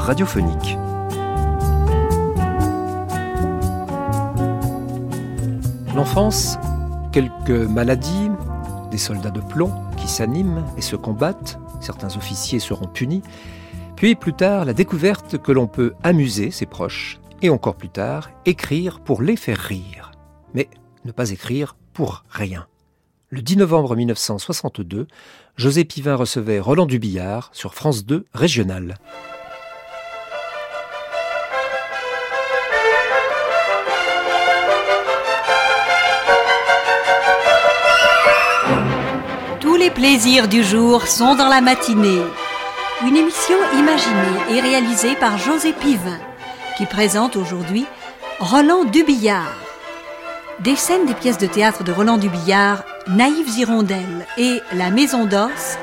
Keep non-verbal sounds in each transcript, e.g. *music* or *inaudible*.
radiophonique. L'enfance, quelques maladies, des soldats de plomb qui s'animent et se combattent, certains officiers seront punis, puis plus tard la découverte que l'on peut amuser ses proches, et encore plus tard écrire pour les faire rire. Mais ne pas écrire pour rien. Le 10 novembre 1962, José Pivin recevait Roland Dubillard sur France 2 Régional. Les plaisirs du jour sont dans la matinée. Une émission imaginée et réalisée par José Pivin, qui présente aujourd'hui Roland Dubillard. Des scènes des pièces de théâtre de Roland Dubillard, Naïves Hirondelles et La Maison d'Os,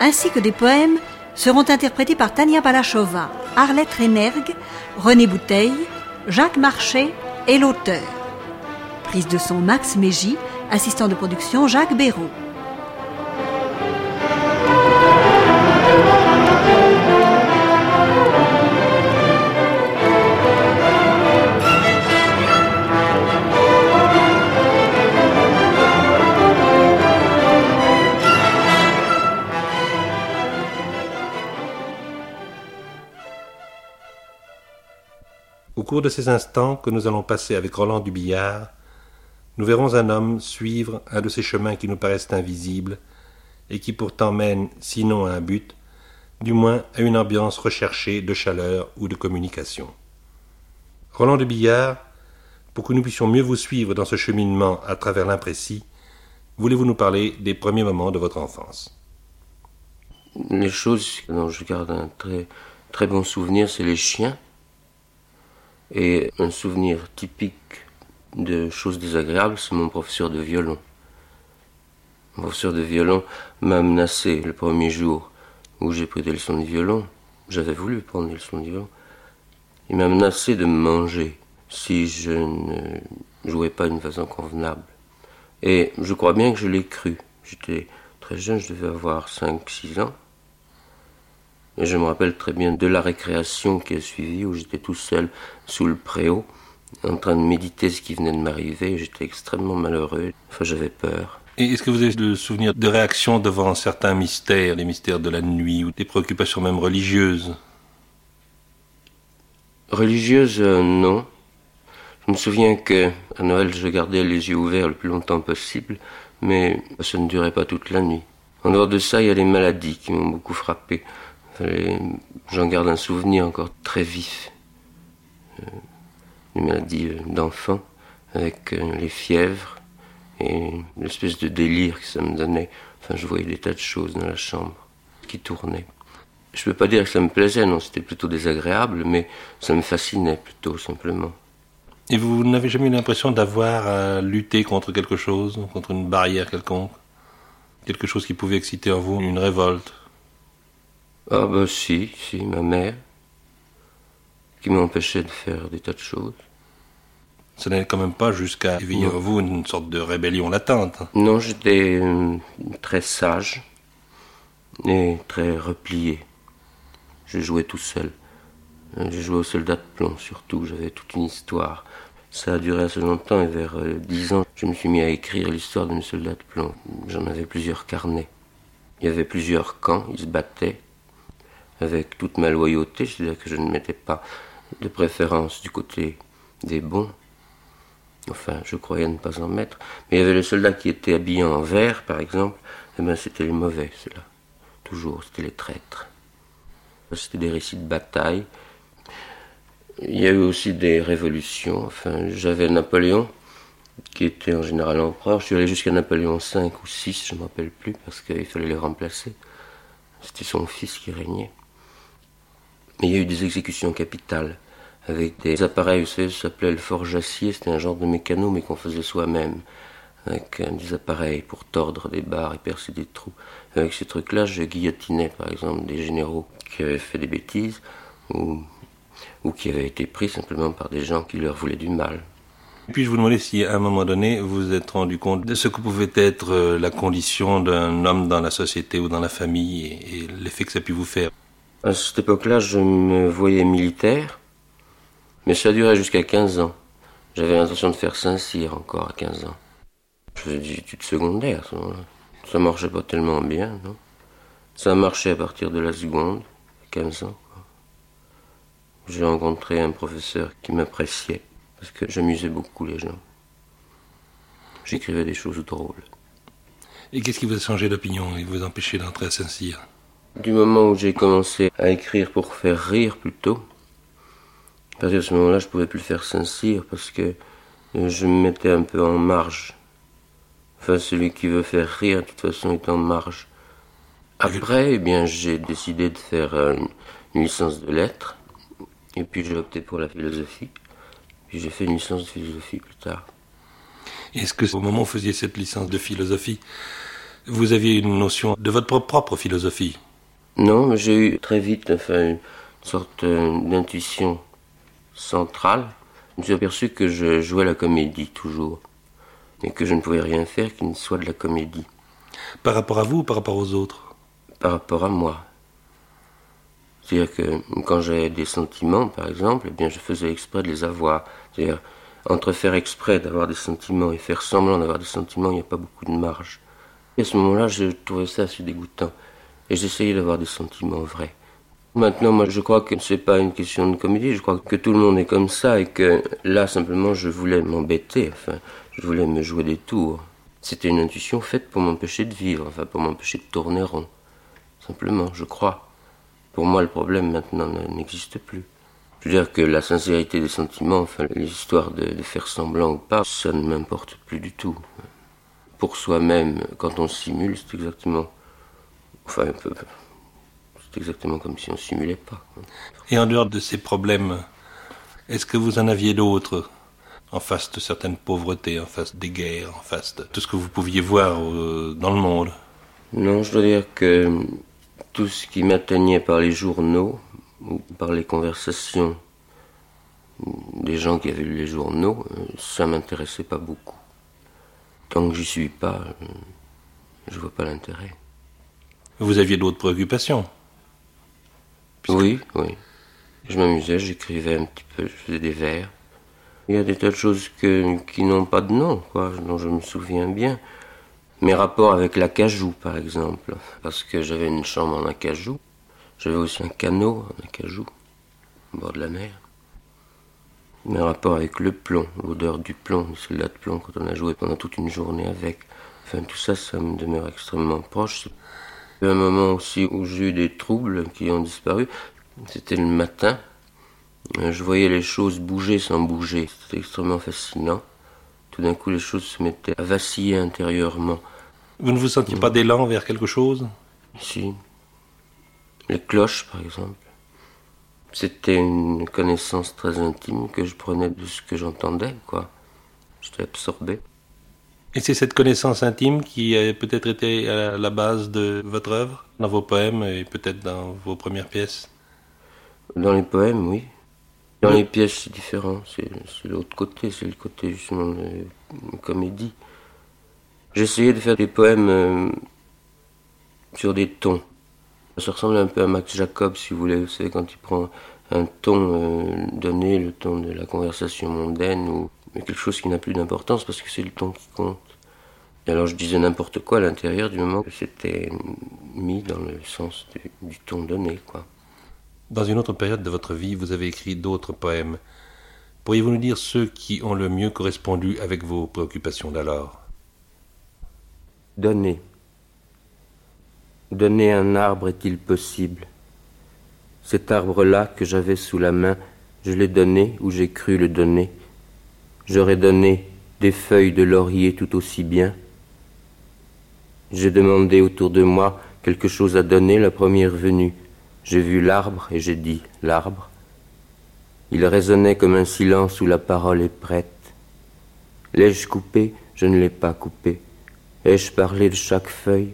ainsi que des poèmes, seront interprétés par Tania Balachova, Arlette Renergue, René Bouteille, Jacques Marchais et l'auteur. Prise de son Max Mégy, assistant de production Jacques Béraud. Cours de ces instants que nous allons passer avec Roland Dubillard, nous verrons un homme suivre un de ces chemins qui nous paraissent invisibles et qui pourtant mènent, sinon à un but, du moins à une ambiance recherchée de chaleur ou de communication. Roland Dubillard, pour que nous puissions mieux vous suivre dans ce cheminement à travers l'imprécis, voulez-vous nous parler des premiers moments de votre enfance? Les choses dont je garde un très, très bon souvenir, c'est les chiens. Et un souvenir typique de choses désagréables, c'est mon professeur de violon. Mon professeur de violon m'a menacé le premier jour où j'ai pris des leçons de violon. J'avais voulu prendre des leçons de violon. Il m'a menacé de me manger si je ne jouais pas d'une façon convenable. Et je crois bien que je l'ai cru. J'étais très jeune, je devais avoir 5-6 ans. Et je me rappelle très bien de la récréation qui a suivi, où j'étais tout seul sous le préau, en train de méditer ce qui venait de m'arriver. J'étais extrêmement malheureux. Enfin, j'avais peur. Et est-ce que vous avez le souvenir de réactions devant certains mystères, les mystères de la nuit, ou des préoccupations même religieuses? Religieuses, euh, non. Je me souviens que à Noël, je gardais les yeux ouverts le plus longtemps possible, mais ça ne durait pas toute la nuit. En dehors de ça, il y a les maladies qui m'ont beaucoup frappé. J'en garde un souvenir encore très vif. Euh, les maladies euh, d'enfants, avec euh, les fièvres et l'espèce de délire que ça me donnait. Enfin, je voyais des tas de choses dans la chambre qui tournaient. Je peux pas dire que ça me plaisait, non, c'était plutôt désagréable, mais ça me fascinait plutôt, simplement. Et vous n'avez jamais eu l'impression d'avoir à lutter contre quelque chose, contre une barrière quelconque? Quelque chose qui pouvait exciter en vous une révolte? Ah ben si, si, ma mère, qui m'empêchait de faire des tas de choses. Ça n'allait quand même pas jusqu'à éveiller en vous une sorte de rébellion latente. Non, j'étais euh, très sage et très replié. Je jouais tout seul. Euh, je jouais au soldat de plomb surtout, j'avais toute une histoire. Ça a duré assez longtemps et vers euh, dix ans, je me suis mis à écrire l'histoire de mes soldats de plomb. J'en avais plusieurs carnets. Il y avait plusieurs camps, ils se battaient avec toute ma loyauté, c'est-à-dire que je ne mettais pas de préférence du côté des bons. Enfin, je croyais ne pas en mettre. Mais il y avait les soldats qui étaient habillés en vert, par exemple. Et eh bien, c'était les mauvais, ceux-là. Toujours, c'était les traîtres. C'était des récits de bataille. Il y a eu aussi des révolutions. Enfin, j'avais Napoléon, qui était en général empereur. Je suis allé jusqu'à Napoléon V ou VI, je ne me rappelle plus, parce qu'il fallait les remplacer. C'était son fils qui régnait. Mais il y a eu des exécutions capitales avec des appareils, vous savez, ça s'appelait le forge acier, c'était un genre de mécano mais qu'on faisait soi-même, avec euh, des appareils pour tordre des barres et percer des trous. Avec ces trucs-là, je guillotinais par exemple des généraux qui avaient fait des bêtises ou, qui avaient été pris simplement par des gens qui leur voulaient du mal. Puis-je vous demander si à un moment donné vous vous êtes rendu compte de ce que pouvait être euh, la condition d'un homme dans la société ou dans la famille et, et l'effet que ça a pu vous faire? À cette époque-là, je me voyais militaire, mais ça durait jusqu'à 15 ans. J'avais l'intention de faire Saint-Cyr encore à 15 ans. Je faisais des études secondaires, ça, ça marchait pas tellement bien, non Ça a marché à partir de la seconde, 15 ans. J'ai rencontré un professeur qui m'appréciait, parce que j'amusais beaucoup les gens. J'écrivais des choses drôles. Et qu'est-ce qui vous a changé d'opinion et vous empêché d'entrer à Saint-Cyr? Du moment où j'ai commencé à écrire pour faire rire plutôt, à partir ce moment-là, je pouvais plus faire Saint-Cyr parce que je me mettais un peu en marge. Enfin, celui qui veut faire rire, de toute façon, est en marge. Après, eh bien, j'ai décidé de faire une, une licence de lettres. Et puis j'ai opté pour la philosophie. Puis j'ai fait une licence de philosophie plus tard. Est-ce que au moment où vous faisiez cette licence de philosophie, vous aviez une notion de votre propre philosophie? Non, mais j'ai eu très vite enfin, une sorte euh, d'intuition centrale. Je me suis aperçu que je jouais la comédie toujours. Et que je ne pouvais rien faire qui ne soit de la comédie. Par rapport à vous ou par rapport aux autres? Par rapport à moi. C'est-à-dire que quand j'avais des sentiments, par exemple, eh bien, je faisais exprès de les avoir. C'est-à-dire, entre faire exprès d'avoir des sentiments et faire semblant d'avoir des sentiments, il n'y a pas beaucoup de marge. Et à ce moment-là, je trouvais ça assez dégoûtant. Et j'essayais d'avoir des sentiments vrais. Maintenant, moi, je crois que ce n'est pas une question de comédie. Je crois que tout le monde est comme ça et que là, simplement, je voulais m'embêter. Enfin, je voulais me jouer des tours. C'était une intuition faite pour m'empêcher de vivre, enfin, pour m'empêcher de tourner rond. Simplement, je crois. Pour moi, le problème maintenant n'existe plus. Je veux dire que la sincérité des sentiments, enfin, les histoires de, de faire semblant ou pas, ça ne m'importe plus du tout. Pour soi-même, quand on simule, c'est exactement. Enfin, un peu. C'est exactement comme si on simulait pas. Et en dehors de ces problèmes, est-ce que vous en aviez d'autres en face de certaines pauvretés, en face des guerres, en face de tout ce que vous pouviez voir euh, dans le monde? Non, je dois dire que tout ce qui m'atteignait par les journaux ou par les conversations des gens qui avaient lu les journaux, euh, ça m'intéressait pas beaucoup. Tant que j'y suis pas, euh, je vois pas l'intérêt. Vous aviez d'autres préoccupations. Oui, oui. Je m'amusais, j'écrivais un petit peu, je faisais des vers. Il y a des tas de choses que, qui n'ont pas de nom, quoi, dont je me souviens bien. Mes rapports avec l'acajou, par exemple, parce que j'avais une chambre en acajou. J'avais aussi un canot en acajou, au bord de la mer. Mes rapports avec le plomb, l'odeur du plomb, le soldat de plomb, quand on a joué pendant toute une journée avec. Enfin, tout ça, ça me demeure extrêmement proche. Il y a eu un moment aussi où j'ai eu des troubles qui ont disparu. C'était le matin. Je voyais les choses bouger sans bouger. C'était extrêmement fascinant. Tout d'un coup, les choses se mettaient à vaciller intérieurement. Vous ne vous sentiez pas d'élan vers quelque chose? Si. Les cloches, par exemple. C'était une connaissance très intime que je prenais de ce que j'entendais, quoi. J'étais absorbé. Et c'est cette connaissance intime qui a peut-être été à la base de votre œuvre, dans vos poèmes et peut-être dans vos premières pièces? Dans les poèmes, oui. Dans les pièces, c'est différent. C'est l'autre côté, c'est le côté justement de comédie. J'essayais de faire des poèmes euh, sur des tons. Ça ressemble un peu à Max Jacob, si vous voulez. Vous savez, quand il prend un ton euh, donné, le ton de la conversation mondaine, ou quelque chose qui n'a plus d'importance parce que c'est le ton qui compte. Et alors je disais n'importe quoi à l'intérieur du moment que c'était mis dans le sens du, du ton donné, quoi. Dans une autre période de votre vie, vous avez écrit d'autres poèmes. Pourriez-vous nous dire ceux qui ont le mieux correspondu avec vos préoccupations d'alors? Donner. Donner un arbre est-il possible? Cet arbre-là que j'avais sous la main, je l'ai donné ou j'ai cru le donner. J'aurais donné des feuilles de laurier tout aussi bien. J'ai demandé autour de moi quelque chose à donner la première venue. J'ai vu l'arbre et j'ai dit l'arbre. Il résonnait comme un silence où la parole est prête. L'ai-je coupé? Je ne l'ai pas coupé. Ai-je parlé de chaque feuille?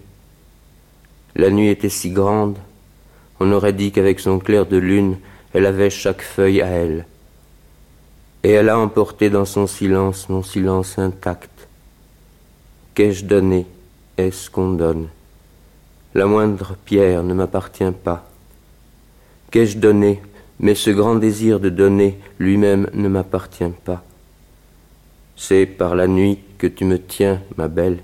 La nuit était si grande, on aurait dit qu'avec son clair de lune, elle avait chaque feuille à elle. Et elle a emporté dans son silence mon silence intact. Qu'ai-je donné? Est-ce qu'on donne? La moindre pierre ne m'appartient pas. qu'ai-je donné? Mais ce grand désir de donner lui-même ne m'appartient pas. C'est par la nuit que tu me tiens, ma belle,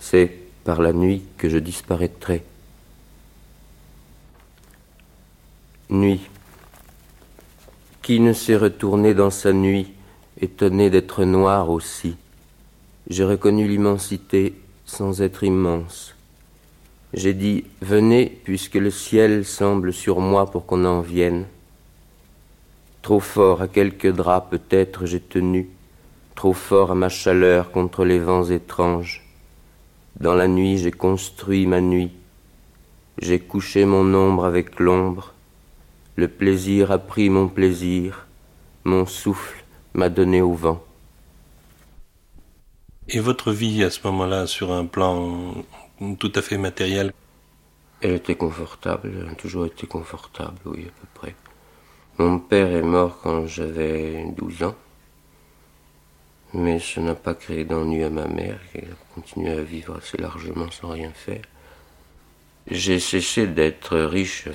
c'est par la nuit que je disparaîtrai. Nuit. Qui ne s'est retourné dans sa nuit, étonné d'être noir aussi J'ai reconnu l'immensité sans être immense. J'ai dit Venez, puisque le ciel semble sur moi pour qu'on en vienne. Trop fort à quelques draps peut-être j'ai tenu, trop fort à ma chaleur contre les vents étranges. Dans la nuit j'ai construit ma nuit, j'ai couché mon ombre avec l'ombre, le plaisir a pris mon plaisir, mon souffle m'a donné au vent. Et votre vie à ce moment-là, sur un plan tout à fait matériel? Elle était confortable, elle a toujours été confortable, oui, à peu près. Mon père est mort quand j'avais 12 ans, mais ça n'a pas créé d'ennui à ma mère, qui a continué à vivre assez largement sans rien faire. J'ai cessé d'être riche,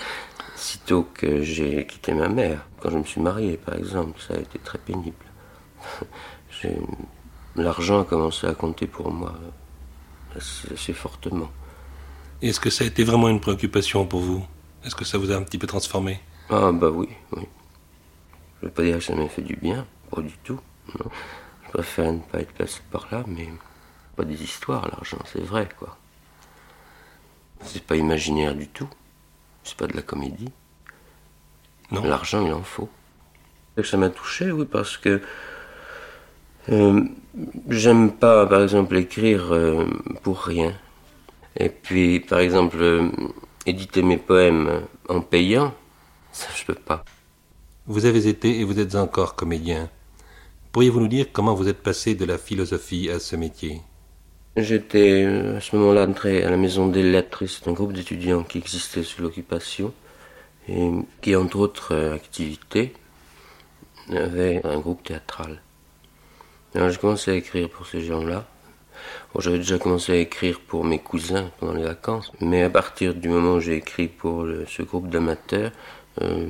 *laughs* sitôt que j'ai quitté ma mère. Quand je me suis marié, par exemple, ça a été très pénible. *laughs* L'argent a commencé à compter pour moi assez, fortement. Est-ce que ça a été vraiment une préoccupation pour vous? Est-ce que ça vous a un petit peu transformé? Ah bah oui, oui. Je ne veux pas dire que ça m'a fait du bien, pas du tout. Non. Je préfère ne pas être passé par là, mais pas des histoires, l'argent, c'est vrai, quoi. C'est pas imaginaire du tout. C'est pas de la comédie. Non. L'argent, il en faut. ça m'a touché, oui, parce que euh, j'aime pas, par exemple, écrire euh, pour rien. Et puis, par exemple, euh, éditer mes poèmes en payant, ça je peux pas. Vous avez été et vous êtes encore comédien. Pourriez-vous nous dire comment vous êtes passé de la philosophie à ce métier? J'étais à ce moment-là entré à la Maison des Lettres. C'est un groupe d'étudiants qui existait sous l'occupation et qui, entre autres activités, avait un groupe théâtral. Alors j'ai commencé à écrire pour ces gens-là. J'avais déjà commencé à écrire pour mes cousins pendant les vacances, mais à partir du moment où j'ai écrit pour ce groupe d'amateurs, euh,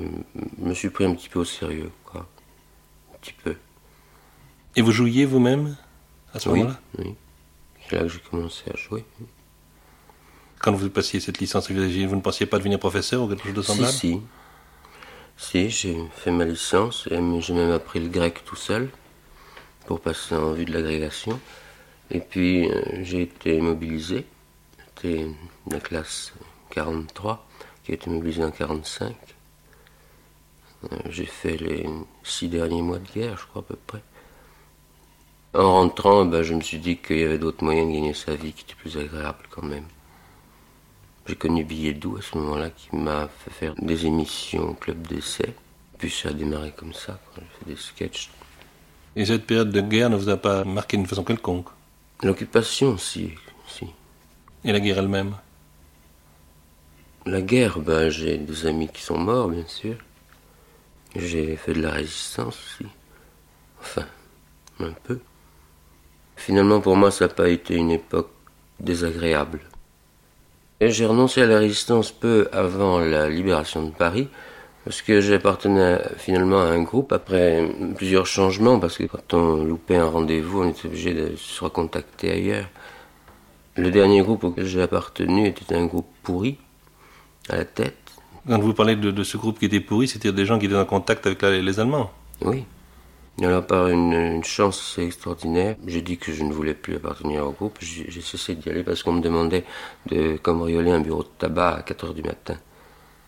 je me suis pris un petit peu au sérieux, quoi. Un petit peu. Et vous jouiez vous-même à ce moment-là? Oui, c'est là que j'ai commencé à jouer. Quand vous passiez cette licence, vous ne pensiez pas devenir professeur ou quelque chose de semblable Si, si. Si, j'ai fait ma licence et j'ai même appris le grec tout seul pour passer en vue de l'agrégation. Et puis euh, j'ai été mobilisé. J'étais la classe 43 qui a été mobilisée en 45. Euh, j'ai fait les six derniers mois de guerre, je crois à peu près. En rentrant, ben, je me suis dit qu'il y avait d'autres moyens de gagner sa vie qui étaient plus agréables quand même. J'ai connu Billet Doux à ce moment-là qui m'a fait faire des émissions au club d'essai. Puis ça a démarré comme ça, j'ai fait des sketchs et cette période de guerre ne vous a pas marqué d'une façon quelconque? L'occupation, si, si. Et la guerre elle-même? La guerre, ben, j'ai des amis qui sont morts, bien sûr. J'ai fait de la résistance aussi. Enfin, un peu. Finalement, pour moi, ça n'a pas été une époque désagréable. J'ai renoncé à la résistance peu avant la libération de Paris, parce que j'appartenais finalement à un groupe après plusieurs changements, parce que quand on loupait un rendez-vous, on était obligé de se recontacter ailleurs. Le dernier groupe auquel j'ai appartenu était un groupe pourri, à la tête. Quand vous parlez de, ce groupe qui était pourri, c'était des gens qui étaient en contact avec les Allemands Oui. Alors par une, chance extraordinaire, j'ai dit que je ne voulais plus appartenir au groupe. J'ai cessé d'y aller parce qu'on me demandait de cambrioler un bureau de tabac à 4 heures du matin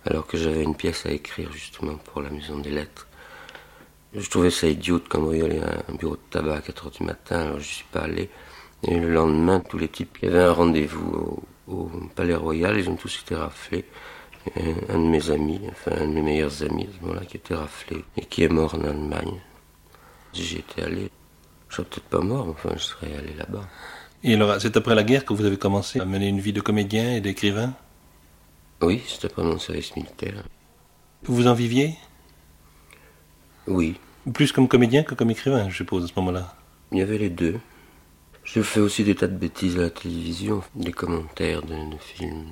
alors que j'avais une pièce à écrire justement pour la maison des lettres. Je trouvais ça idiot de cambrioler un bureau de tabac à 4 heures du matin, alors je suis pas allé. Et le lendemain, tous les types, il y avait un rendez-vous au, Palais Royal, ils ont tous été raflés. un de mes amis, enfin un de mes meilleurs amis à qui était raflé et qui est mort en Allemagne. Si j'y étais allé, je serais peut-être pas mort, enfin je serais allé là-bas. Et alors, c'est après la guerre que vous avez commencé à mener une vie de comédien et d'écrivain? Oui, c'était après mon service militaire. Vous en viviez? Oui. Plus comme comédien que comme écrivain, je suppose, à ce moment-là. Il y avait les deux. Je fais aussi des tas de bêtises à la télévision, des commentaires de, films.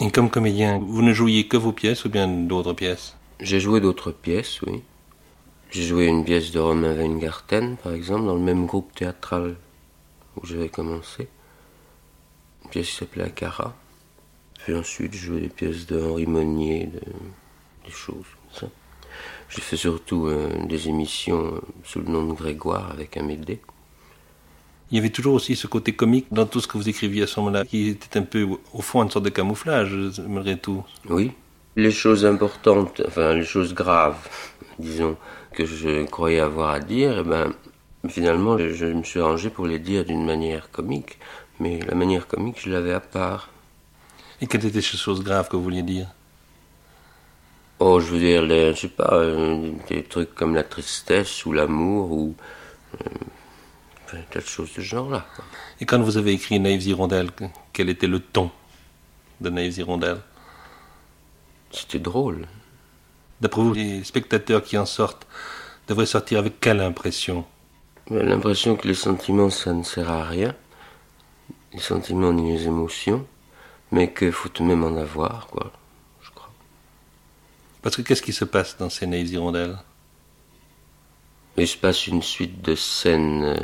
Et comme comédien, vous ne jouiez que vos pièces ou bien d'autres pièces? J'ai joué d'autres pièces, oui. J'ai joué une pièce de Romain Weingarten, par exemple, dans le même groupe théâtral où j'avais commencé. Une pièce qui s'appelait Akara. Puis ensuite, j'ai joué des pièces de Henri Monnier, des choses comme ça. J'ai fait surtout euh, des émissions euh, sous le nom de Grégoire avec Amédée. Il y avait toujours aussi ce côté comique dans tout ce que vous écriviez à ce moment-là, qui était un peu, au fond, une sorte de camouflage, malgré tout. Oui. Les choses importantes, enfin, les choses graves, *laughs* disons, que je croyais avoir à dire, eh ben, finalement, je, me suis arrangé pour les dire d'une manière comique. Mais la manière comique, je l'avais à part. Et quelles étaient ces choses graves que vous vouliez dire? Oh, je veux dire, les, je sais pas, euh, des trucs comme la tristesse ou l'amour ou euh, de choses de ce genre-là. Et quand vous avez écrit Naïves Hirondelles, quel était le ton de Naïves Hirondelles C'était drôle. D'après vous, les spectateurs qui en sortent devraient sortir avec quelle impression? L'impression que les sentiments, ça ne sert à rien. Les sentiments ni les émotions, mais qu'il faut tout de même en avoir, quoi. Parce que qu'est-ce qui se passe dans ces naïves hirondelles? Il se passe une suite de scènes euh,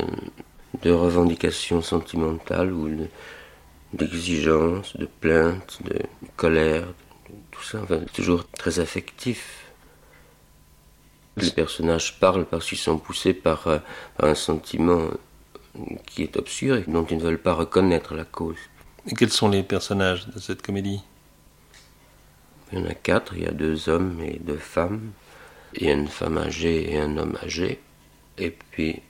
de revendications sentimentales ou d'exigences, de plaintes, de colère, tout ça. Enfin, toujours très affectif. Les personnages parlent parce qu'ils sont poussés par, euh, par, un sentiment qui est obscur et dont ils ne veulent pas reconnaître la cause. Et quels sont les personnages de cette comédie? Il y en a quatre, il y a deux hommes et deux femmes. Il y a une femme âgée et un homme âgé. Et puis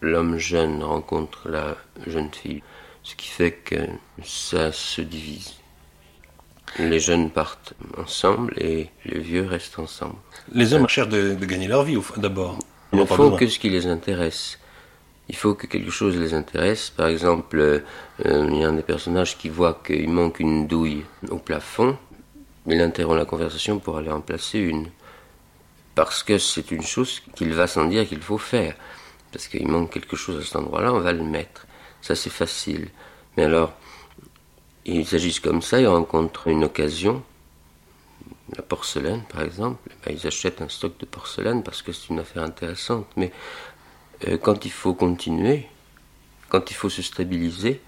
l'homme jeune rencontre la jeune fille. Ce qui fait que ça se divise. Les jeunes partent ensemble et les vieux restent ensemble. Les hommes cherchent de, gagner leur vie d'abord. Il faut que ce qui les intéresse. Il faut que quelque chose les intéresse. Par exemple, euh, il y a un des personnages qui voit qu'il manque une douille au plafond il interrompt la conversation pour aller en placer une. Parce que c'est une chose qu'il va sans dire qu'il faut faire. Parce qu'il manque quelque chose à cet endroit-là, on va le mettre. Ça, c'est facile. Mais alors, ils agissent comme ça, ils rencontrent une occasion, la porcelaine par exemple, ben, ils achètent un stock de porcelaine parce que c'est une affaire intéressante. Mais euh, quand il faut continuer, quand il faut se stabiliser,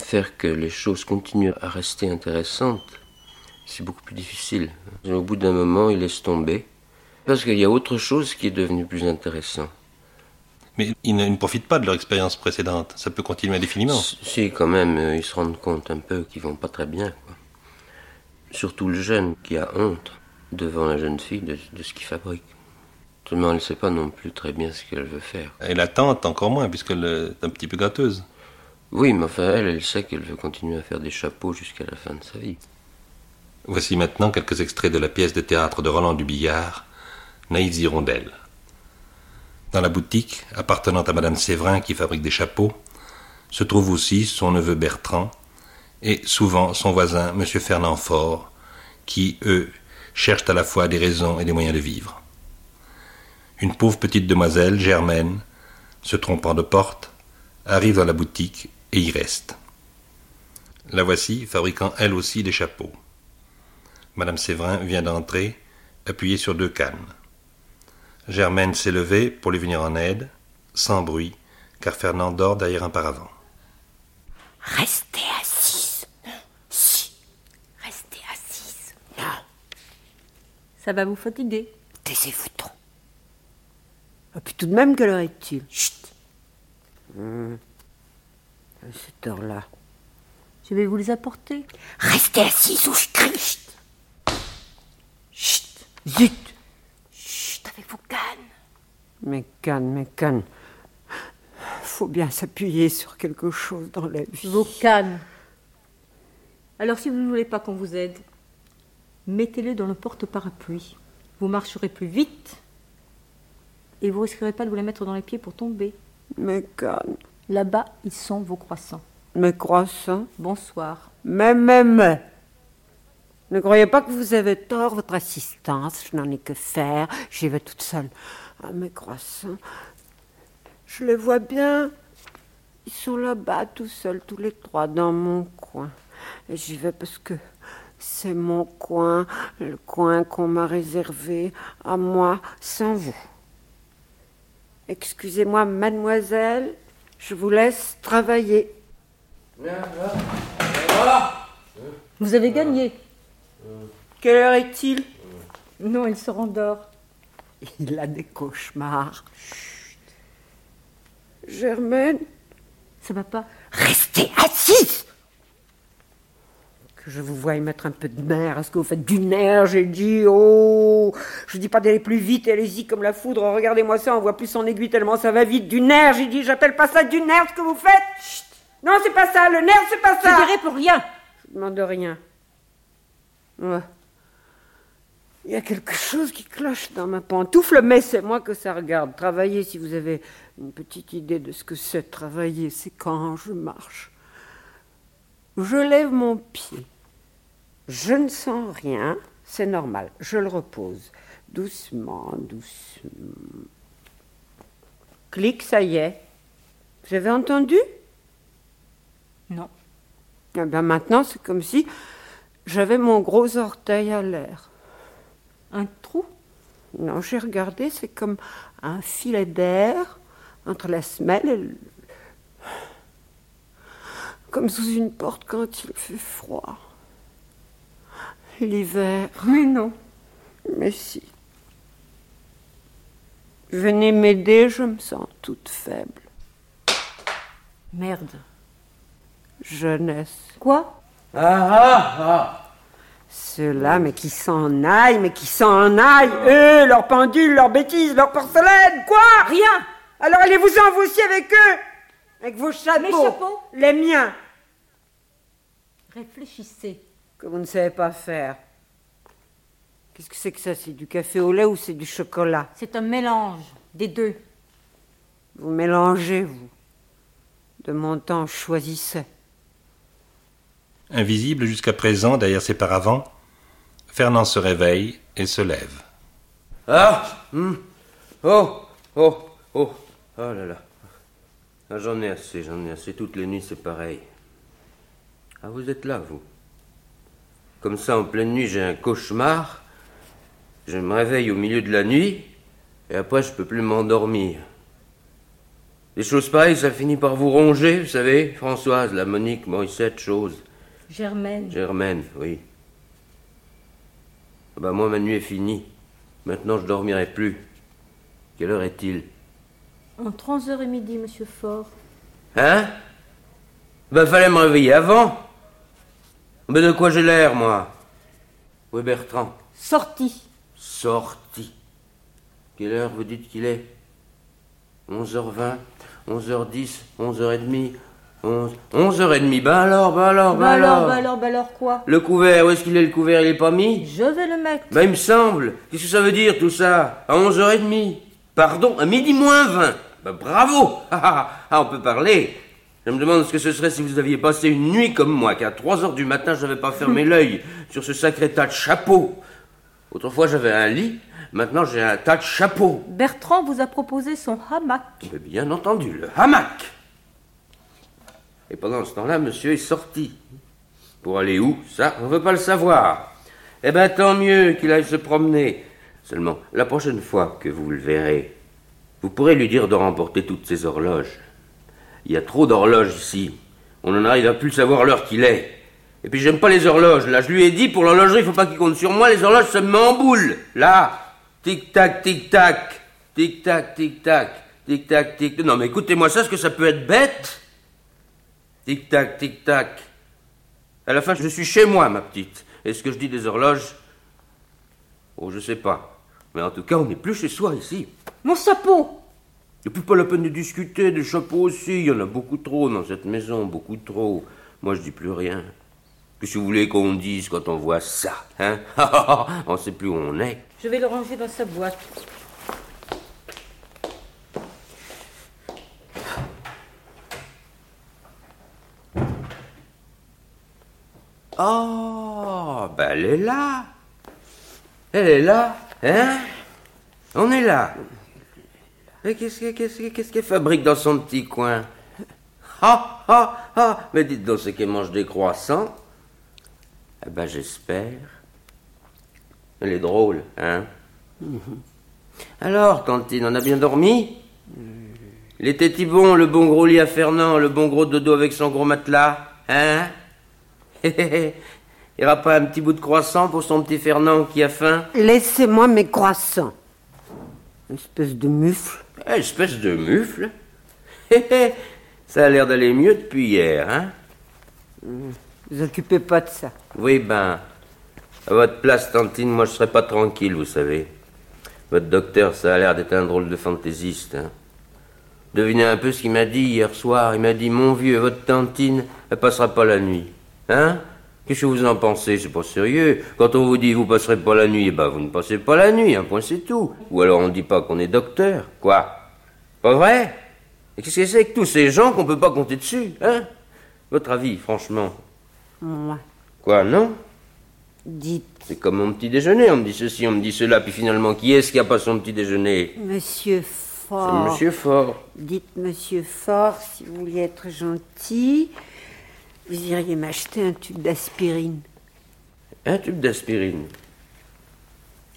faire que les choses continuent à rester intéressantes, c'est beaucoup plus difficile. Au bout d'un moment, ils laissent tomber. Parce qu'il y a autre chose qui est devenu plus intéressant. Mais ils ne, profitent pas de leur expérience précédente. Ça peut continuer indéfiniment. Si, quand même, euh, ils se rendent compte un peu qu'ils vont pas très bien. Surtout le jeune qui a honte devant la jeune fille de, ce qu'il fabrique. Seulement, elle ne sait pas non plus très bien ce qu'elle veut faire. Et la tante encore moins, puisqu'elle est un petit peu gâteuse. Oui, mais enfin, elle, elle sait qu'elle veut continuer à faire des chapeaux jusqu'à la fin de sa vie. Voici maintenant quelques extraits de la pièce de théâtre de Roland Dubillard, Naïves Hirondelles. Dans la boutique, appartenant à Madame Séverin qui fabrique des chapeaux, se trouve aussi son neveu Bertrand et souvent son voisin Monsieur Fernand Faure, qui, eux, cherchent à la fois des raisons et des moyens de vivre. Une pauvre petite demoiselle, Germaine, se trompant de porte, arrive dans la boutique et y reste. La voici fabriquant elle aussi des chapeaux. Madame Séverin vient d'entrer, appuyée sur deux cannes. Germaine s'est levée pour lui venir en aide, sans bruit, car Fernand dort derrière un paravent. Restez assise. Si. Restez assise. Non. Ça va vous fatiguer. Taisez-vous donc. Et puis tout de même, quelle heure est-il Chut. Hum. À cette heure-là. Je vais vous les apporter. Restez assise ou je crie. Zut Chut, avec vos cannes. Mes cannes, mes cannes. Faut bien s'appuyer sur quelque chose dans la vie. Vos cannes. Alors si vous ne voulez pas qu'on vous aide, mettez-les dans le porte-parapluie. Vous marcherez plus vite et vous risquerez pas de vous les mettre dans les pieds pour tomber. Mes cannes. Là-bas, ils sont vos croissants. Mes croissants Bonsoir. Mais, mais, mais. Ne croyez pas que vous avez tort, votre assistance. Je n'en ai que faire. J'y vais toute seule. Ah, mes croissants. Je les vois bien. Ils sont là-bas, tout seuls, tous les trois, dans mon coin. Et j'y vais parce que C'est mon coin, le coin qu'on m'a réservé à moi sans vous. Excusez-moi, mademoiselle, je vous laisse travailler. Vous avez gagné. Quelle heure est-il? Non, il se rendort. Il a des cauchemars. Germaine, Ça va pas Restez assise que je vous voie mettre un peu de nerf. Est-ce que vous faites du nerf? J'ai dit, oh Je dis pas d'aller plus vite, allez-y comme la foudre. Regardez-moi ça, on voit plus son aiguille tellement ça va vite. Du nerf, j'ai dit, j'appelle pas ça du nerf ce que vous faites. Chut non, c'est pas ça, le nerf, c'est pas ça. Je dirai pour rien. Je demande rien. Ouais. Il y a quelque chose qui cloche dans ma pantoufle, mais c'est moi que ça regarde. Travailler, si vous avez une petite idée de ce que c'est travailler, c'est quand je marche. Je lève mon pied. Je ne sens rien, c'est normal. Je le repose. Doucement, doucement. Clic, ça y est. Vous avez entendu? Non. Eh bien maintenant, c'est comme si j'avais mon gros orteil à l'air. Un trou? Non, j'ai regardé, c'est comme un filet d'air entre la semelle et le... Comme sous une porte quand il fait froid. L'hiver. Mais non. Mais si. Venez m'aider, je me sens toute faible. Merde. Jeunesse. Quoi? Ah ah ah Ceux-là, mais qui s'en aillent, mais qui s'en aillent, eux, leurs pendules, leurs bêtises, leurs porcelaines, quoi? Rien Alors allez-vous-en vous aussi avec eux? Avec vos chapeaux Mes chapeaux Les miens Réfléchissez. Que vous ne savez pas faire. Qu'est-ce que c'est que ça? C'est du café au lait ou c'est du chocolat? C'est un mélange des deux. Vous mélangez, vous. De mon temps, je choisissais. Invisible jusqu'à présent derrière ses paravents, Fernand se réveille et se lève. Ah hum. Oh Oh Oh Oh là là Ah, J'en ai assez, j'en ai assez. Toutes les nuits, c'est pareil. Ah, vous êtes là, vous Comme ça, en pleine nuit, j'ai un cauchemar. Je me réveille au milieu de la nuit. Et après, je peux plus m'endormir. Des choses pareilles, ça finit par vous ronger, vous savez Françoise, la Monique, Morissette, chose. Germaine. Germaine, oui. Ah bah moi, ma nuit est finie. Maintenant, je dormirai plus. Quelle heure est-il? Entre 11h et midi, monsieur Fort. Hein? Ben, fallait me réveiller avant. Mais de quoi j'ai l'air, moi? Est Bertrand Sorti. Sorti. Quelle heure vous dites qu'il est? 11h20, 11h10, 11h30, 11... 11h30. Ben alors, ben alors, ben Bah alors, alors. bah alors, bah alors quoi? Le couvert, où est-ce qu'il est le couvert? Il est pas mis? Je vais le mettre. Ben, il me semble. Qu'est-ce que ça veut dire tout ça? À 11h30 Pardon, à midi moins 20 Ben, bravo *laughs* ah, ah, ah, on peut parler. Je me demande ce que ce serait si vous aviez passé une nuit comme moi, qu'à 3h du matin, je n'avais pas fermé *laughs* l'œil sur ce sacré tas de chapeaux. Autrefois, j'avais un lit, maintenant j'ai un tas de chapeaux. Bertrand vous a proposé son hamac. Mais bien entendu, le hamac. Et pendant ce temps-là, monsieur est sorti. Pour aller où Ça, on ne veut pas le savoir. Eh ben, tant mieux qu'il aille se promener. Seulement, la prochaine fois que vous le verrez, vous pourrez lui dire de remporter toutes ses horloges. Il y a trop d'horloges ici. On en arrive à plus savoir l'heure qu'il est. Et puis j'aime pas les horloges. Là, je lui ai dit pour l'horlogerie, il faut pas qu'il compte sur moi. Les horloges, ça me en boule. Là, tic tac, tic tac, tic tac, tic tac, tic tac, tic. Non, mais écoutez-moi ça, est-ce que ça peut être bête? Tic tac, tic tac. À la fin, je suis chez moi, ma petite. Est-ce que je dis des horloges Oh, je sais pas. Mais en tout cas, on n'est plus chez soi ici. Mon chapeau Et puis pas la peine de discuter, des chapeaux aussi. Il y en a beaucoup trop dans cette maison, beaucoup trop. Moi, je dis plus rien. Que vous voulez qu'on dise quand on voit ça, hein? *laughs* On sait plus où on est. Je vais le ranger dans sa boîte. Oh, ben elle est là. Elle est là, hein? On est là. Mais qu'est-ce que- qu'est-ce que- qu'est-ce qu'elle fabrique dans son petit coin? Ah, ah, ah Mais dites donc, c'est qu'elle mange des croissants. Ah ben j'espère. Elle est drôle, hein? Alors, Tantine, on a bien dormi? Les tétis bons, le bon gros lit à Fernand, le bon gros dodo avec son gros matelas, hein? *laughs* Il n'y aura pas un petit bout de croissant pour son petit Fernand qui a faim Laissez-moi mes croissants. Espèce de mufle. Eh, Espèce de mufle *laughs* Ça a l'air d'aller mieux depuis hier, hein Vous occupez pas de ça. Oui, ben, à votre place, Tantine, moi je serais pas tranquille, vous savez. Votre docteur, ça a l'air d'être un drôle de fantaisiste. Hein. Devinez un peu ce qu'il m'a dit hier soir. Il m'a dit, mon vieux, votre Tantine, elle passera pas la nuit. Hein? Qu'est-ce que vous en pensez? C'est pas sérieux. Quand on vous dit vous passerez pas la nuit, eh ben vous ne passez pas la nuit, un point c'est tout. Ou alors on dit pas qu'on est docteur. Quoi? Pas vrai? Et qu'est-ce que c'est que tous ces gens qu'on peut pas compter dessus, hein? Votre avis, franchement Ouais. Quoi, non? Dites, C'est comme mon petit déjeuner, on me dit ceci, on me dit cela, puis finalement, qui est-ce qui a pas son petit déjeuner? Monsieur C'est Fort. Monsieur Fort. Dites, monsieur Fort, si vous vouliez être gentil, vous iriez m'acheter un tube d'aspirine. Un tube d'aspirine.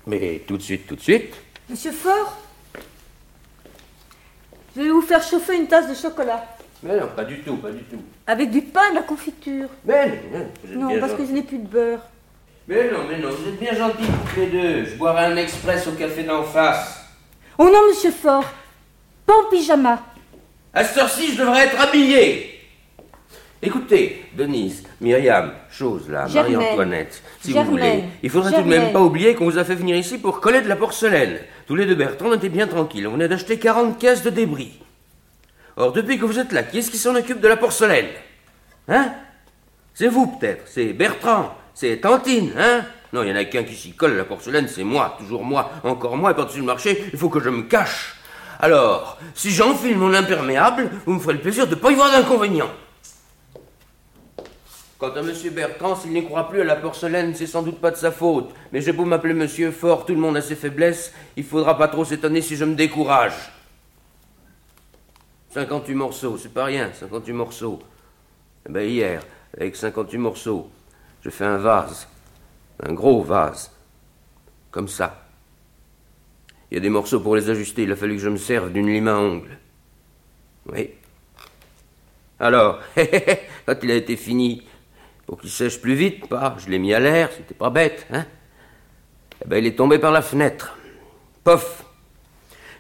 Mais tout de suite, tout de suite. Monsieur Fort Je vais vous faire chauffer une tasse de chocolat. Mais non, pas du tout, pas du tout. Avec du pain et de la confiture. Mais non, vous êtes Non, bien parce que je n'ai plus de beurre. Mais non, mais non, vous êtes bien gentils toutes les deux. Je boirai un express au café d'en face. Oh non, monsieur Fort Pas en pyjama. À cette heure-ci, je devrais être habillé. Écoutez, Denise, Myriam, chose là. Marie-Antoinette, si Germaine. vous voulez, il faudrait tout de même pas oublier qu'on vous a fait venir ici pour coller de la porcelaine. Tous les deux Bertrand, on était bien tranquilles. On venait d'acheter 40 caisses de débris. Or, depuis que vous êtes là, qui est-ce qui s'en occupe de la porcelaine? Hein? C'est vous peut-être, c'est Bertrand, c'est Tantine, hein? Non, il y en a qu'un qui s'y colle à la porcelaine, c'est moi, toujours moi, encore moi, et par-dessus le marché, il faut que je me cache. Alors, si j'enfile mon imperméable, vous me ferez le plaisir de ne pas y voir d'inconvénient. Quant à Monsieur Bertrand, s'il n'y croit plus à la porcelaine, c'est sans doute pas de sa faute. Mais j'ai beau m'appeler Monsieur Fort, tout le monde a ses faiblesses, il faudra pas trop s'étonner si je me décourage. 58 morceaux, c'est pas rien, 58 morceaux. Eh ben hier, avec 58 morceaux, je fais un vase, un gros vase, comme ça. Il y a des morceaux pour les ajuster, il a fallu que je me serve d'une lime à ongles. Oui. Alors, *laughs* quand il a été fini, pour qu'il sèche plus vite, pas, je l'ai mis à l'air, c'était pas bête, hein Eh ben il est tombé par la fenêtre. Pof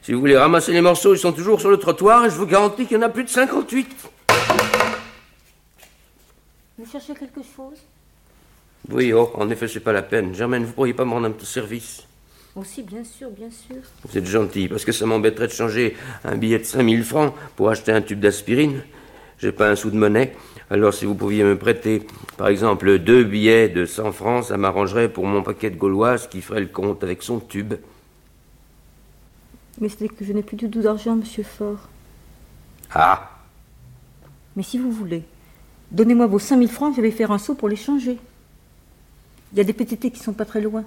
Si vous voulez ramasser les morceaux, ils sont toujours sur le trottoir et je vous garantis qu'il y en a plus de 58. Vous cherchez quelque chose? Oui, oh, en effet, c'est pas la peine. Germaine, vous pourriez pas me rendre un petit service? Aussi, bien sûr, bien sûr. Vous êtes gentil, parce que ça m'embêterait de changer un billet de 5000 francs pour acheter un tube d'aspirine. J'ai pas un sou de monnaie. Alors, si vous pouviez me prêter, par exemple, deux billets de 100 francs, ça m'arrangerait pour mon paquet de gauloises qui ferait le compte avec son tube. Mais c'est que je n'ai plus du tout d'argent, monsieur Fort. Ah Mais si vous voulez, donnez-moi vos 5000 francs, je vais faire un saut pour les changer. Il y a des PTT qui sont pas très loin.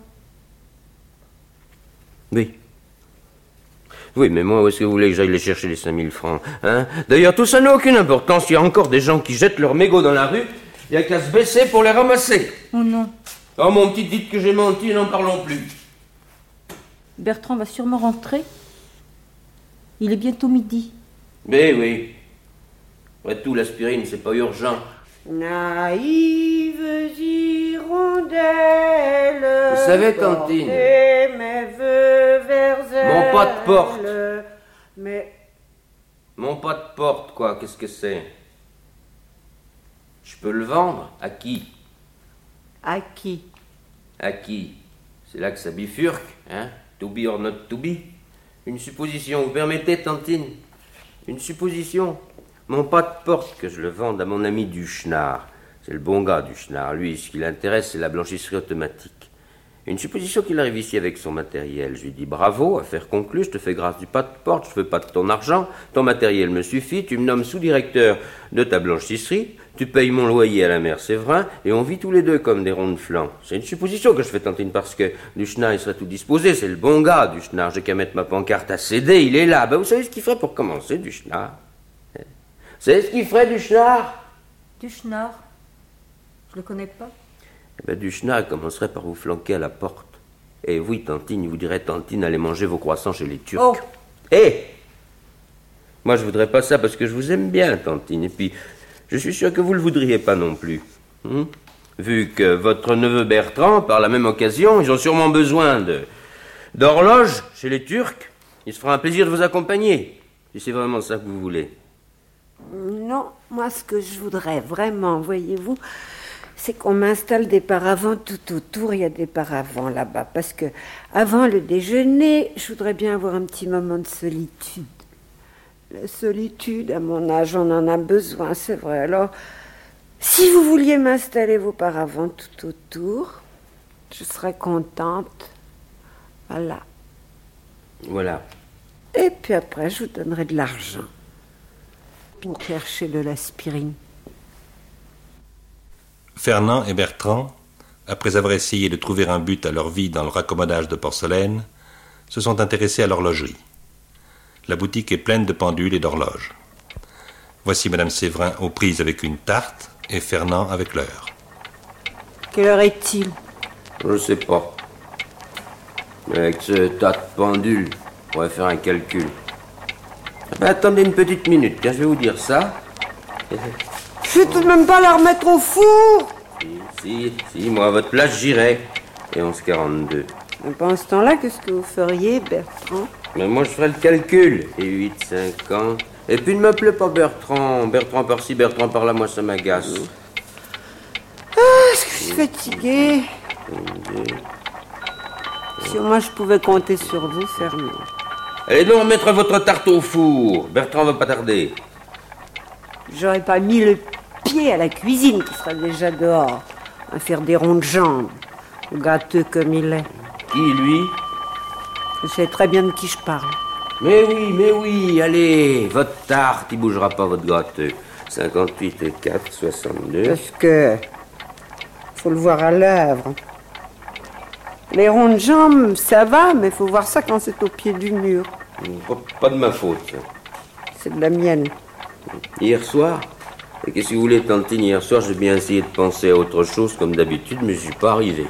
Oui. Oui, mais moi, où est-ce que vous voulez que j'aille les chercher les 5000 francs hein? D'ailleurs, tout ça n'a aucune importance. Il y a encore des gens qui jettent leurs mégots dans la rue. Il n'y a qu'à se baisser pour les ramasser. Oh non, Oh, mon petit, dites que j'ai menti, n'en parlons plus. Bertrand va sûrement rentrer. Il est bientôt midi. Mais oui. Après tout, l'aspirine, c'est pas urgent. Naïves hirondelles. Vous savez, Tantine, mes vœux Mon pas de porte. Mais Mon pas de porte, quoi, qu'est-ce que c'est? Je peux le vendre? À qui? À qui? À qui? C'est là que ça bifurque, hein? To be or not to be? Une supposition, vous permettez, Tantine? Une supposition? Mon pas de porte, que je le vende à mon ami Duchenard. C'est le bon gars, Duchenard. Lui, ce qui l'intéresse, c'est la blanchisserie automatique. Une supposition qu'il arrive ici avec son matériel. Je lui dis bravo, affaire conclue, je te fais grâce du pas de porte, je veux pas de ton argent, ton matériel me suffit, tu me nommes sous-directeur de ta blanchisserie, tu payes mon loyer à la mère Séverin, et on vit tous les deux comme des ronds de flanc. C'est une supposition que je fais, Tantine, parce que Duchenard, il serait tout disposé, c'est le bon gars, Duchenard, j'ai qu'à mettre ma pancarte à céder, il est là. Ben, vous savez ce qu'il ferait pour commencer, Vous savez ce qu'il ferait, Duchenard Duchenard Je le connais pas. Eh ben, Duchna commencerait par vous flanquer à la porte. Et oui, Tantine, il vous dirait Tantine, allez manger vos croissants chez les Turcs. Oh. Eh Moi, je voudrais pas ça parce que je vous aime bien, Tantine. Et puis, je suis sûr que vous le voudriez pas non plus. Hmm Vu que votre neveu Bertrand, par la même occasion, ils ont sûrement besoin de d'horloge chez les Turcs. Il se fera un plaisir de vous accompagner, si c'est vraiment ça que vous voulez. Non, moi ce que je voudrais vraiment, voyez-vous, c'est qu'on m'installe des paravents tout autour. Il y a des paravents là-bas. Parce que avant le déjeuner, je voudrais bien avoir un petit moment de solitude. La solitude, à mon âge, on en a besoin, c'est vrai. Alors, si vous vouliez m'installer vos paravents tout autour, je serais contente. Voilà. Voilà. Et puis après, je vous donnerai de l'argent pour chercher de l'aspirine. Fernand et Bertrand, après avoir essayé de trouver un but à leur vie dans le raccommodage de porcelaine, se sont intéressés à l'horlogerie. La boutique est pleine de pendules et d'horloges. Voici Madame Séverin aux prises avec une tarte et Fernand avec l'heure. Quelle heure est-il? Je ne sais pas. Mais avec ce tas de pendules, on pourrait faire un calcul. Ben, attendez une petite minute, tiens, je vais vous dire ça. Je vais tout de même pas la remettre au four Si, si, moi à votre place j'irai. Et 11,42. Mais pendant ce temps-là, qu'est-ce que vous feriez, Bertrand? Mais moi je ferai le calcul. Et 8,50. Et puis ne m'appelez pas Bertrand. Bertrand par-ci, Bertrand par-là, moi ça m'agace. Ah, est-ce que je suis fatiguée? Si au moins je pouvais compter sur vous, Fernand. Allez donc mettre votre tarte au four. Bertrand va pas tarder. J'aurais pas mis le pied à la cuisine qui serait déjà dehors, à faire des ronds de jambes, gâteux comme il est. Qui, lui? Je sais très bien de qui je parle. Mais oui, mais oui, allez, votre tarte, il bougera pas votre gâteux. 58 et 4, 62. Parce que. faut le voir à l'œuvre. Les ronds de jambes, ça va, mais faut voir ça quand c'est au pied du mur. Pas, pas de ma faute. C'est de la mienne. Hier soir? Et qu'est-ce que vous voulez, Tantine Hier soir, j'ai bien essayé de penser à autre chose comme d'habitude, mais je suis pas arrivé.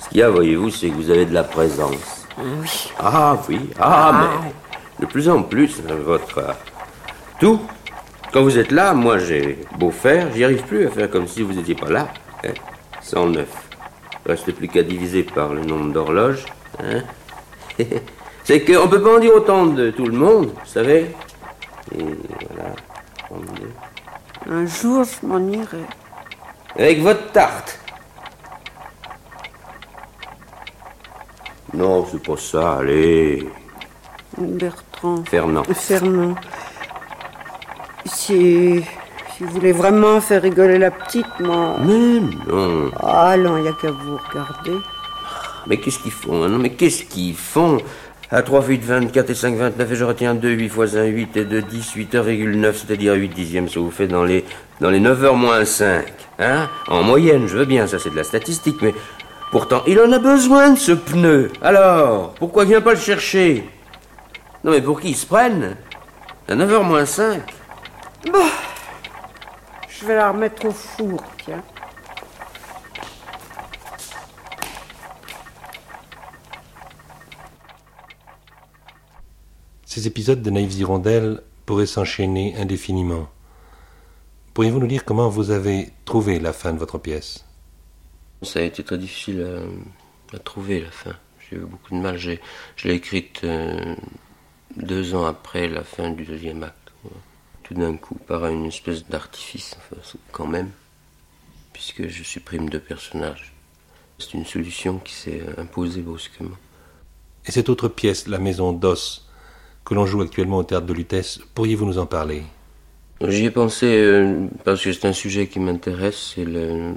Ce qu'il y a, voyez-vous, c'est que vous avez de la présence. Oui. Ah oui, ah, mais de plus en plus, euh, votre... euh, tout. Quand vous êtes là, moi j'ai beau faire, j'y arrive plus à faire comme si vous n'étiez pas là. Hein 109. Reste plus qu'à diviser par le nombre d'horloges. Hein *laughs* c'est qu'on peut pas en dire autant de tout le monde, vous savez. Et voilà. 32. Un jour, je m'en irai. Avec votre tarte. Non, c'est pas ça, allez. Bertrand. Fernand. Fernand. Si. Si vous voulez vraiment faire rigoler la petite, moi. Mais non. Ah non, il n'y a qu'à vous regarder. Mais qu'est-ce qu'ils font hein? Non, mais qu'est-ce qu'ils font? À 3 8, 24 et 5, 29, et je retiens 2, 8 fois 1, 8 et 2, 10, 8 heures,9, c'est-à-dire 8 dixièmes, ça vous fait dans les, dans les 9 heures moins 5. Hein En moyenne, je veux bien, ça c'est de la statistique, mais pourtant, il en a besoin de ce pneu. Alors, pourquoi il vient pas le chercher? Non, mais pour qui ils se prennent À 9 heures moins 5 Je vais la remettre au four, tiens. Ces épisodes de Naïves Hirondelles pourraient s'enchaîner indéfiniment. Pourriez-vous nous dire comment vous avez trouvé la fin de votre pièce? Ça a été très difficile à, à trouver la fin. J'ai eu beaucoup de mal. J'ai- Je l'ai écrite euh, deux ans après la fin du deuxième acte. voilà. Tout d'un coup, par une espèce d'artifice, enfin, quand même, puisque je supprime deux personnages. C'est une solution qui s'est euh, imposée brusquement. Et cette autre pièce, La Maison d'Os, que l'on joue actuellement au théâtre de Lutèce, pourriez-vous nous en parler? J'y ai pensé euh, parce que c'est un sujet qui m'intéresse, c'est le,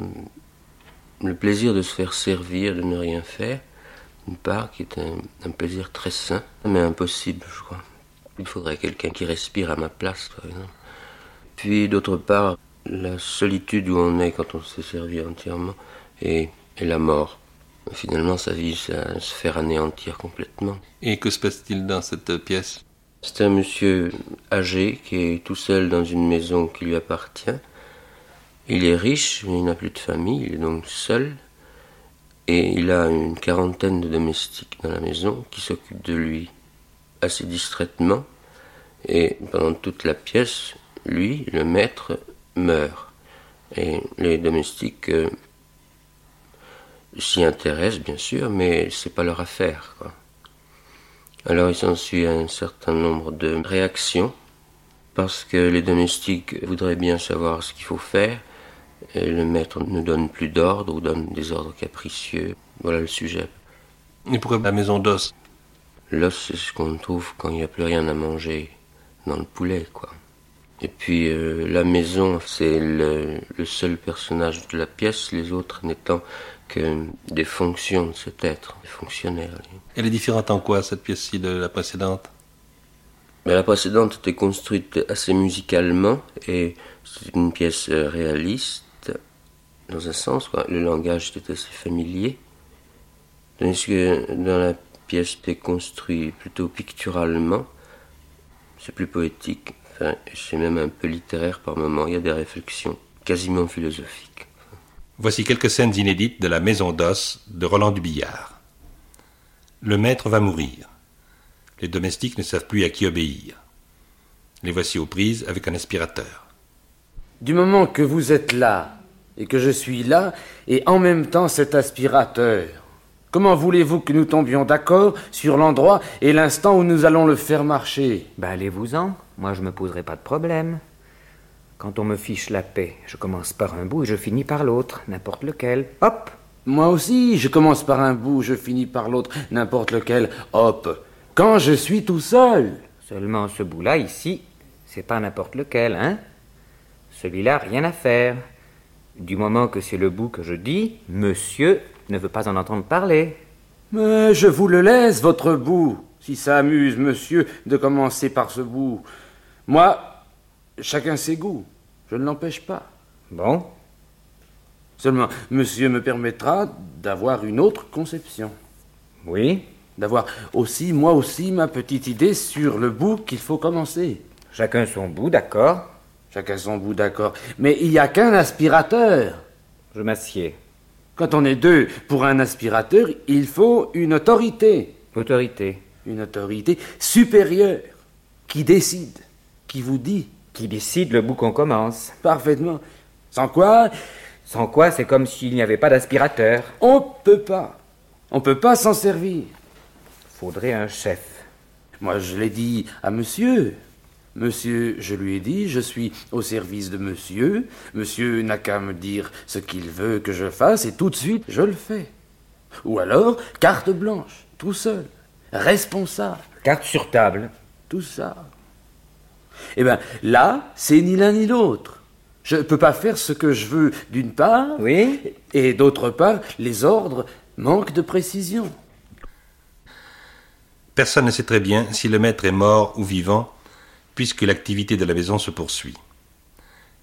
plaisir de se faire servir, de ne rien faire, d'une part, qui est un, plaisir très sain, mais impossible, je crois. Il faudrait quelqu'un qui respire à ma place, par exemple. Puis, d'autre part, la solitude où on est quand on s'est servi entièrement, et, et la mort. Finalement, sa vie, à se faire anéantir complètement. Et que se passe-t-il dans cette pièce? C'est un monsieur âgé qui est tout seul dans une maison qui lui appartient Il est riche, mais il n'a plus de famille, il est donc seul. Et il a une quarantaine de domestiques dans la maison qui s'occupent de lui assez distraitement. Et pendant toute la pièce, lui, le maître, meurt. Et les domestiques euh, s'y intéressent, bien sûr, mais c'est pas leur affaire. Quoi. Alors il s'ensuit un certain nombre de réactions, parce que les domestiques voudraient bien savoir ce qu'il faut faire, et le maître ne donne plus d'ordre ou donne des ordres capricieux. Voilà le sujet. Et pourquoi la maison d'os? L'os, c'est ce qu'on trouve quand il n'y a plus rien à manger dans le poulet, quoi. Et puis euh, la maison, c'est le, le, seul personnage de la pièce, les autres n'étant que des fonctions de cet être, des fonctionnaires. Elle est différente en quoi, cette pièce-ci, de la précédente? Mais La précédente était construite assez musicalement, et c'est une pièce euh, réaliste, dans un sens, quoi. le langage était assez familier, tandis que dans la pièce était construite plutôt picturalement, c'est plus poétique, enfin, c'est même un peu littéraire par moments, il y a des réflexions quasiment philosophiques. Voici quelques scènes inédites de la Maison d'os de Roland Dubillard. Le maître va mourir. Les domestiques ne savent plus à qui obéir. Les voici aux prises avec un aspirateur. Du moment que vous êtes là, et que je suis là, et en même temps cet aspirateur, comment voulez-vous que nous tombions d'accord sur l'endroit et l'instant où nous allons le faire marcher? Ben allez-vous-en, moi je me poserai pas de problème. Quand on me fiche la paix, je commence par un bout et je finis par l'autre, n'importe lequel. Hop Moi aussi, je commence par un bout, je finis par l'autre, n'importe lequel. Hop Quand je suis tout seul Seulement ce bout-là, ici, c'est pas n'importe lequel, hein Celui-là, rien à faire. Du moment que c'est le bout que je dis, monsieur ne veut pas en entendre parler. Mais je vous le laisse, votre bout, si ça amuse monsieur de commencer par ce bout. Moi, chacun ses goûts, je ne l'empêche pas. Bon Seulement, monsieur me permettra d'avoir une autre conception. Oui D'avoir aussi, moi aussi, ma petite idée sur le bout qu'il faut commencer. Chacun son bout, d'accord Chacun son bout, d'accord. Mais il n'y a qu'un aspirateur. Je m'assieds. Quand on est deux pour un aspirateur, il faut une autorité. Autorité. Une autorité supérieure qui décide, qui vous dit. Qui décide le bout qu'on commence. Parfaitement. Sans quoi Sans quoi, c'est comme s'il n'y avait pas d'aspirateur. On peut pas. On peut pas s'en servir. Faudrait un chef. Moi, je l'ai dit à monsieur. Monsieur, je lui ai dit, je suis au service de monsieur. Monsieur n'a qu'à me dire ce qu'il veut que je fasse et tout de suite, je le fais. Ou alors, carte blanche, tout seul, responsable. Carte sur table. Tout ça. Eh bien, là, c'est ni l'un ni l'autre. Je ne peux pas faire ce que je veux d'une part, Oui et d'autre part, les ordres manquent de précision. Personne ne sait très bien si le maître est mort ou vivant, puisque l'activité de la maison se poursuit.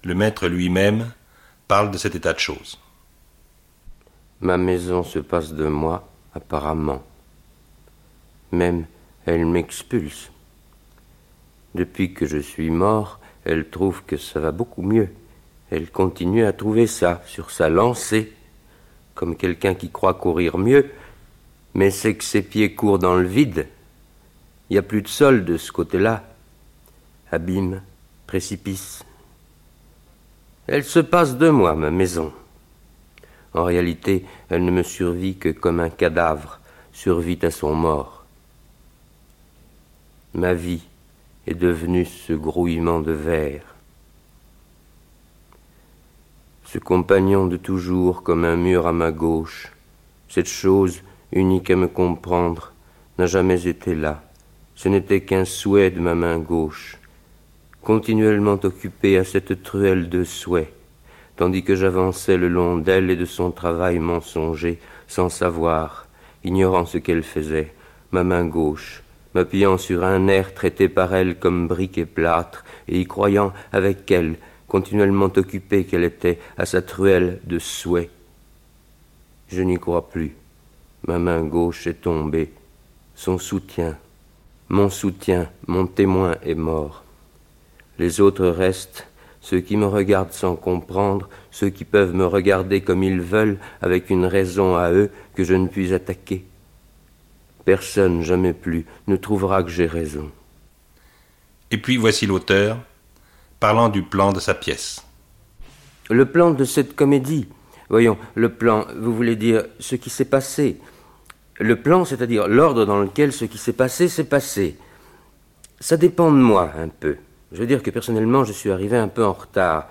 Le maître lui-même parle de cet état de choses. Ma maison se passe de moi, apparemment. Même elle m'expulse. Depuis que je suis mort, elle trouve que ça va beaucoup mieux. Elle continue à trouver ça sur sa lancée, comme quelqu'un qui croit courir mieux, mais c'est que ses pieds courent dans le vide. Il n'y a plus de sol de ce côté-là. Abîme, précipice. Elle se passe de moi, ma maison. En réalité, elle ne me survit que comme un cadavre survit à son mort. Ma vie est devenue ce grouillement de verre. Ce compagnon de toujours comme un mur à ma gauche, cette chose unique à me comprendre, n'a jamais été là. Ce n'était qu'un souhait de ma main gauche, continuellement occupé à cette truelle de souhaits, tandis que j'avançais le long d'elle et de son travail mensonger, sans savoir, ignorant ce qu'elle faisait, ma main gauche, m'appuyant sur un air traité par elle comme brique et plâtre, et y croyant avec elle, continuellement occupée qu'elle était à sa truelle de souhaits. Je n'y crois plus. Ma main gauche est tombée. Son soutien, mon soutien, mon témoin est mort. Les autres restent ceux qui me regardent sans comprendre, ceux qui peuvent me regarder comme ils veulent, avec une raison à eux que je ne puis attaquer. Personne, jamais plus, ne trouvera que j'ai raison. Et puis voici l'auteur, parlant du plan de sa pièce. Le plan de cette comédie. Voyons, le plan, vous voulez dire ce qui s'est passé. Le plan, c'est-à-dire l'ordre dans lequel ce qui s'est passé s'est passé. Ça dépend de moi un peu. Je veux dire que personnellement, je suis arrivé un peu en retard.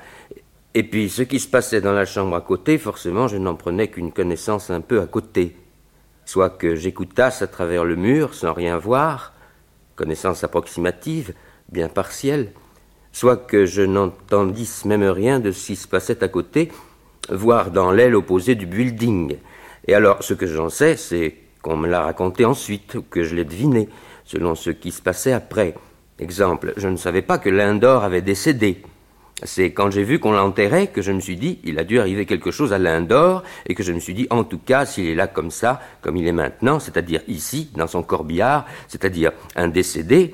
Et puis, ce qui se passait dans la chambre à côté, forcément, je n'en prenais qu'une connaissance un peu à côté. Soit que j'écoutasse à travers le mur sans rien voir, connaissance approximative, bien partielle, soit que je n'entendisse même rien de ce qui se passait à côté, voire dans l'aile opposée du building. Et alors, ce que j'en sais, c'est qu'on me l'a raconté ensuite, ou que je l'ai deviné, selon ce qui se passait après. Exemple, je ne savais pas que Lindor avait décédé. C'est quand j'ai vu qu'on l'enterrait que je me suis dit, il a dû arriver quelque chose à Lindor, et que je me suis dit, en tout cas, s'il est là comme ça, comme il est maintenant, c'est-à-dire ici, dans son corbillard, c'est-à-dire un décédé,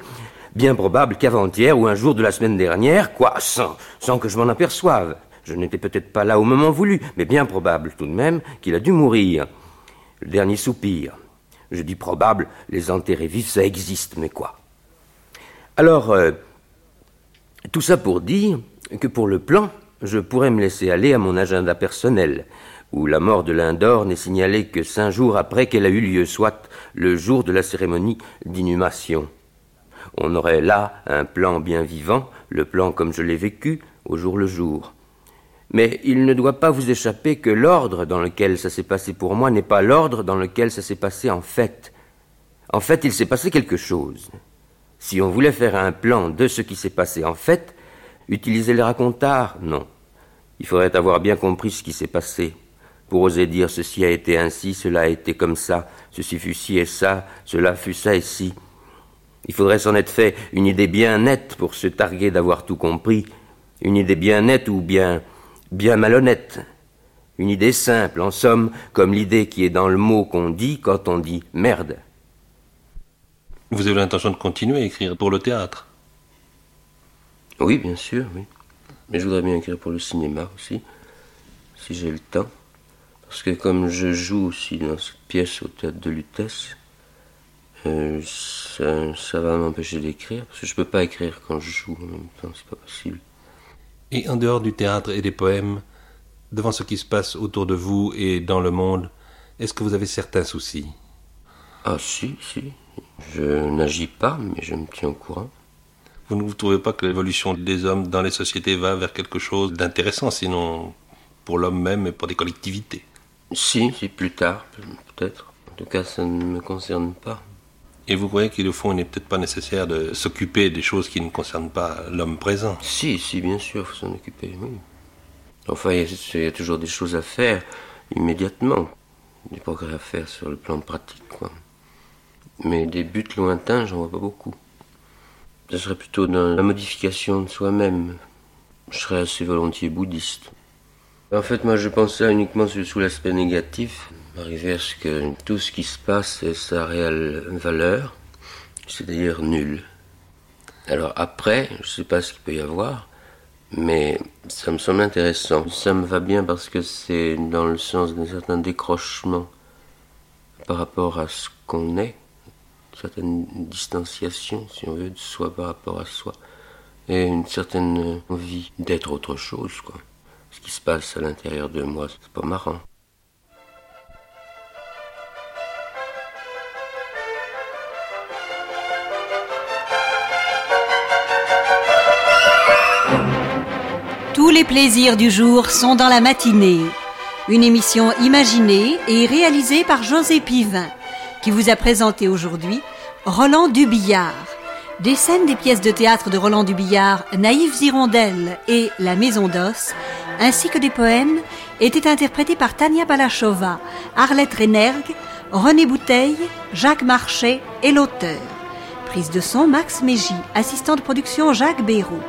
bien probable qu'avant-hier ou un jour de la semaine dernière, quoi, sans, que je m'en aperçoive. Je n'étais peut-être pas là au moment voulu, mais bien probable tout de même qu'il a dû mourir. Le dernier soupir. Je dis probable, les enterrés vifs, ça existe, mais quoi Alors, euh, tout ça pour dire que pour le plan, je pourrais me laisser aller à mon agenda personnel, où la mort de Lindor n'est signalée que cinq jours après qu'elle a eu lieu, soit le jour de la cérémonie d'inhumation. On aurait là un plan bien vivant, le plan comme je l'ai vécu, au jour le jour. Mais il ne doit pas vous échapper que l'ordre dans lequel ça s'est passé pour moi n'est pas l'ordre dans lequel ça s'est passé en fait. En fait, il s'est passé quelque chose. Si on voulait faire un plan de ce qui s'est passé en fait, utiliser les racontars, non. Il faudrait avoir bien compris ce qui s'est passé, pour oser dire ceci a été ainsi, cela a été comme ça, ceci fut ci et ça, cela fut ça et ci. Il faudrait s'en être fait une idée bien nette pour se targuer d'avoir tout compris, une idée bien nette ou bien bien malhonnête, une idée simple, en somme, comme l'idée qui est dans le mot qu'on dit quand on dit merde. Vous avez l'intention de continuer à écrire pour le théâtre Oui, bien sûr, oui. Mais je voudrais bien écrire pour le cinéma aussi, si j'ai le temps. Parce que comme je joue aussi dans cette pièce au théâtre de Lutèce, euh, ça, ça, va m'empêcher d'écrire, parce que je peux pas écrire quand je joue en même temps, c'est pas possible. Et en dehors du théâtre et des poèmes, devant ce qui se passe autour de vous et dans le monde, est-ce que vous avez certains soucis? Ah si, si. Je n'agis pas, mais je me tiens au courant. Vous ne vous trouvez pas que l'évolution des hommes dans les sociétés va vers quelque chose d'intéressant, sinon pour l'homme même et pour des collectivités? Si, si, plus tard, peut-être. En tout cas, ça ne me concerne pas. Et vous croyez qu'il fond, il n'est peut-être pas nécessaire de s'occuper des choses qui ne concernent pas l'homme présent? Si, si, bien sûr, il faut s'en occuper, oui. Enfin, il y, a toujours des choses à faire immédiatement, des progrès à faire sur le plan pratique, quoi. Mais des buts lointains, j'en vois pas beaucoup. Ce serait plutôt dans la modification de soi-même. Je serais assez volontiers bouddhiste. En fait, moi, je pensais uniquement sous l'aspect négatif, arriver à ce que tout ce qui se passe ait sa réelle valeur, c'est-à-dire nul. Alors après, je ne sais pas ce qu'il peut y avoir, mais ça me semble intéressant. Ça me va bien parce que c'est dans le sens d'un certain décrochement par rapport à ce qu'on est, certaine distanciation, si on veut, de soi par rapport à soi, et une certaine envie d'être autre chose, quoi. Ce qui se passe à l'intérieur de moi, c'est pas marrant. Tous les plaisirs du jour sont dans la matinée. Une émission imaginée et réalisée par José Pivin, qui vous a présenté aujourd'hui Roland Dubillard. Des scènes des pièces de théâtre de Roland Dubillard, Naïves Hirondelles et La Maison d'Os, ainsi que des poèmes, étaient interprétés par Tania Balachova, Arlette Renergue, René Bouteille, Jacques Marchais et l'auteur. Prise de son Max Mégy, assistant de production Jacques Béroux.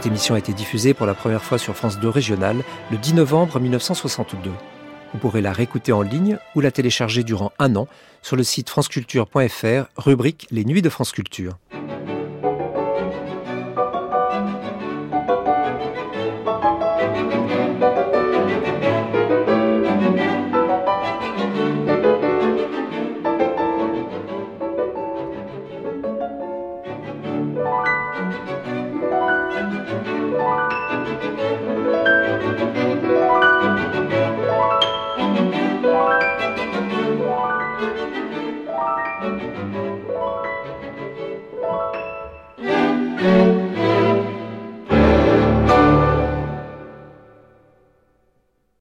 Cette émission a été diffusée pour la première fois sur France 2 Régional le 10 novembre 1962. Vous pourrez la réécouter en ligne ou la télécharger durant un an sur le site franceculture.fr, rubrique Les Nuits de France Culture.